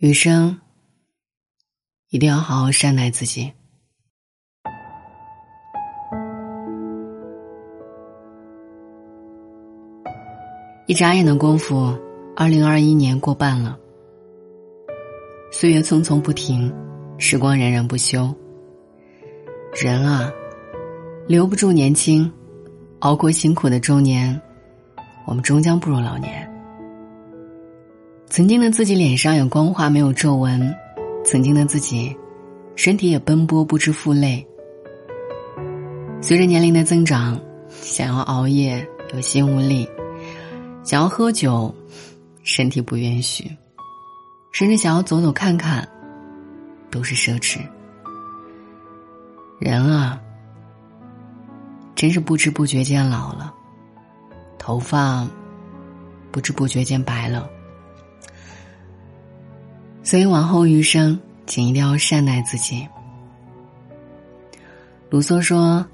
余生一定要好好善待自己。一眨眼的功夫，二零二一年过半了。岁月匆匆不停，时光冉冉不休。人啊，留不住年轻，熬过辛苦的中年，我们终将步入老年。曾经的自己脸上有光滑没有皱纹，曾经的自己，身体也奔波不知负累。随着年龄的增长，想要熬夜有心无力，想要喝酒，身体不允许，甚至想要走走看看，都是奢侈。人啊，真是不知不觉间老了，头发不知不觉间白了。所以，往后余生，请一定要善待自己。卢梭说：“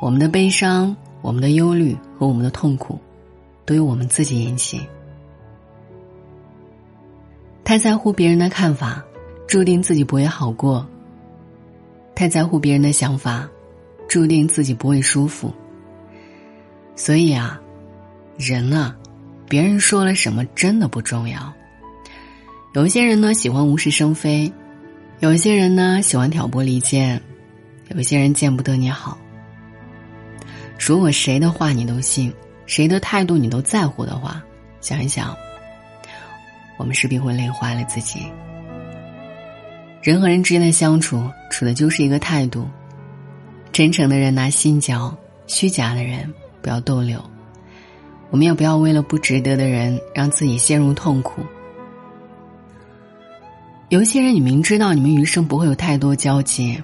我们的悲伤、我们的忧虑和我们的痛苦，都由我们自己引起。太在乎别人的看法，注定自己不会好过；太在乎别人的想法，注定自己不会舒服。所以啊，人啊，别人说了什么真的不重要。”有一些人呢喜欢无事生非，有一些人呢喜欢挑拨离间，有一些人见不得你好。如果谁的话你都信，谁的态度你都在乎的话，想一想，我们势必会累坏了自己。人和人之间的相处，处的就是一个态度。真诚的人拿心交，虚假的人不要逗留。我们也不要为了不值得的人，让自己陷入痛苦。有些人，你明知道你们余生不会有太多交集，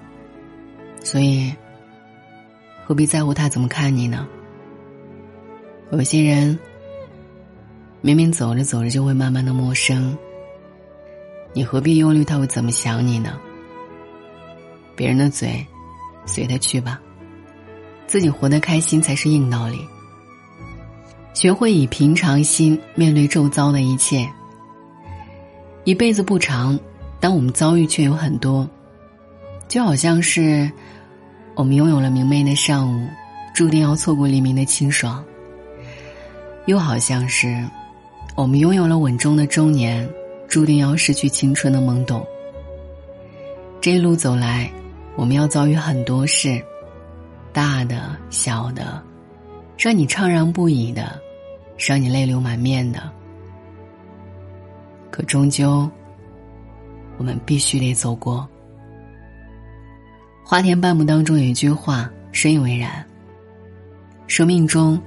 所以何必在乎他怎么看你呢？有些人，明明走着走着就会慢慢的陌生，你何必忧虑他会怎么想你呢？别人的嘴，随他去吧，自己活得开心才是硬道理。学会以平常心面对周遭的一切，一辈子不长。当我们遭遇却有很多，就好像是我们拥有了明媚的上午，注定要错过黎明的清爽；又好像是我们拥有了稳重的中年，注定要失去青春的懵懂。这一路走来，我们要遭遇很多事，大的、小的，让你怅然不已的，让你泪流满面的，可终究。我们必须得走过。花田半亩当中有一句话深以为然：生命中，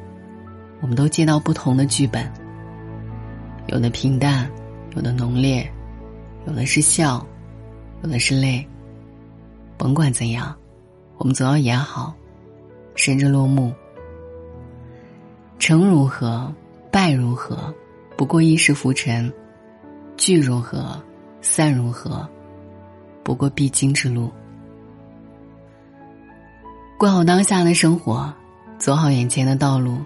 我们都接到不同的剧本，有的平淡，有的浓烈，有的是笑，有的是泪。甭管怎样，我们总要演好，甚至落幕。成如何，败如何，不过一时浮沉；聚如何。散如何？不过必经之路。过好当下的生活，走好眼前的道路，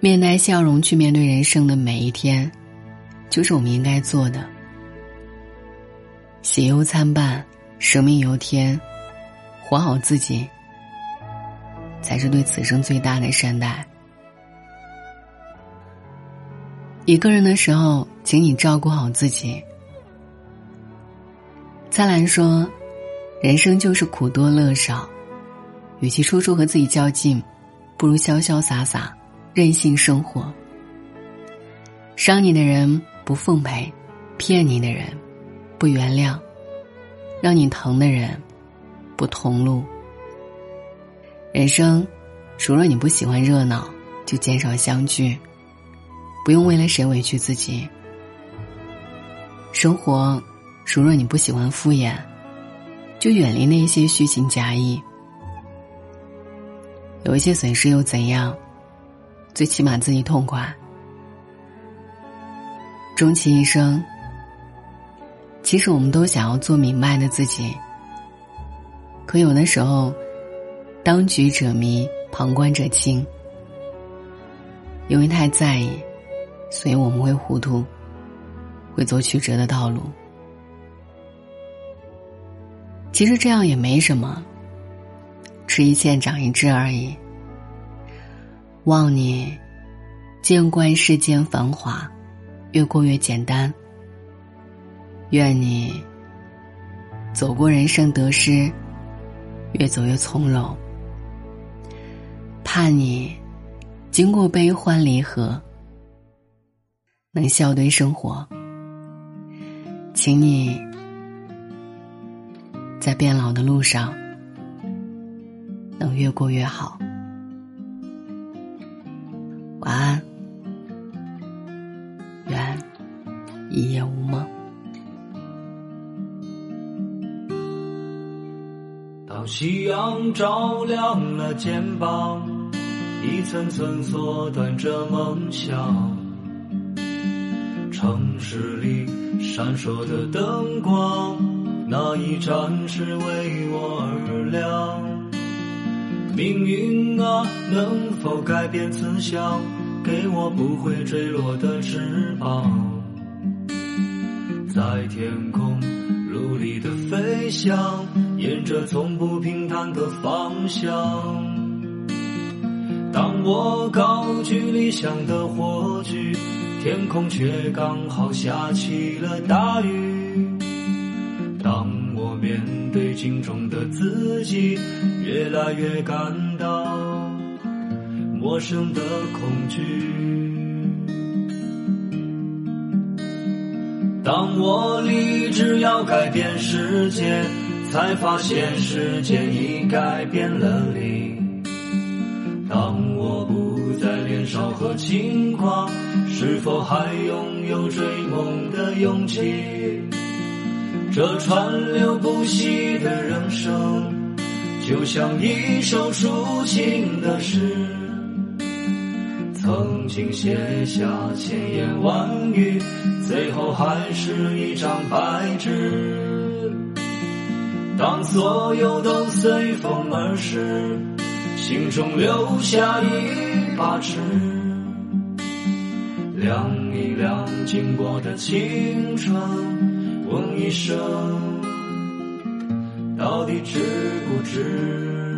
面带笑容去面对人生的每一天，就是我们应该做的。喜忧参半，生命由天，活好自己，才是对此生最大的善待。一个人的时候，请你照顾好自己。蔡澜说：“人生就是苦多乐少，与其处处和自己较劲，不如潇潇洒洒，任性生活。伤你的人不奉陪，骗你的人不原谅，让你疼的人不同路。人生，除了你不喜欢热闹，就减少相聚，不用为了谁委屈自己。生活。”如若你不喜欢敷衍，就远离那些虚情假意。有一些损失又怎样？最起码自己痛快。终其一生，其实我们都想要做明白的自己。可有的时候，当局者迷，旁观者清。因为太在意，所以我们会糊涂，会走曲折的道路。其实这样也没什么，吃一堑长一智而已。望你见惯世间繁华，越过越简单。愿你走过人生得失，越走越从容。盼你经过悲欢离合，能笑对生活。请你在变老的路上，能越过越好。晚安，愿一夜无梦。当夕阳照亮了肩膀，一层层缩短着梦想。城市里闪烁的灯光，那一盏是为我而亮。命运啊，能否改变慈祥，给我不会坠落的翅膀，在天空努力的飞翔，沿着从不平坦的方向。当我高举理想的火炬，天空却刚好下起了大雨。镜中的自己，越来越感到陌生的恐惧。当我立志要改变世界，才发现世界已改变了你。当我不再年少和轻狂，是否还拥有追梦的勇气？这川流不息的人生，就像一首抒情的诗，曾经写下千言万语，最后还是一张白纸。当所有都随风而逝，心中留下一把尺，量一量经过的青春。问一声，到底值不值？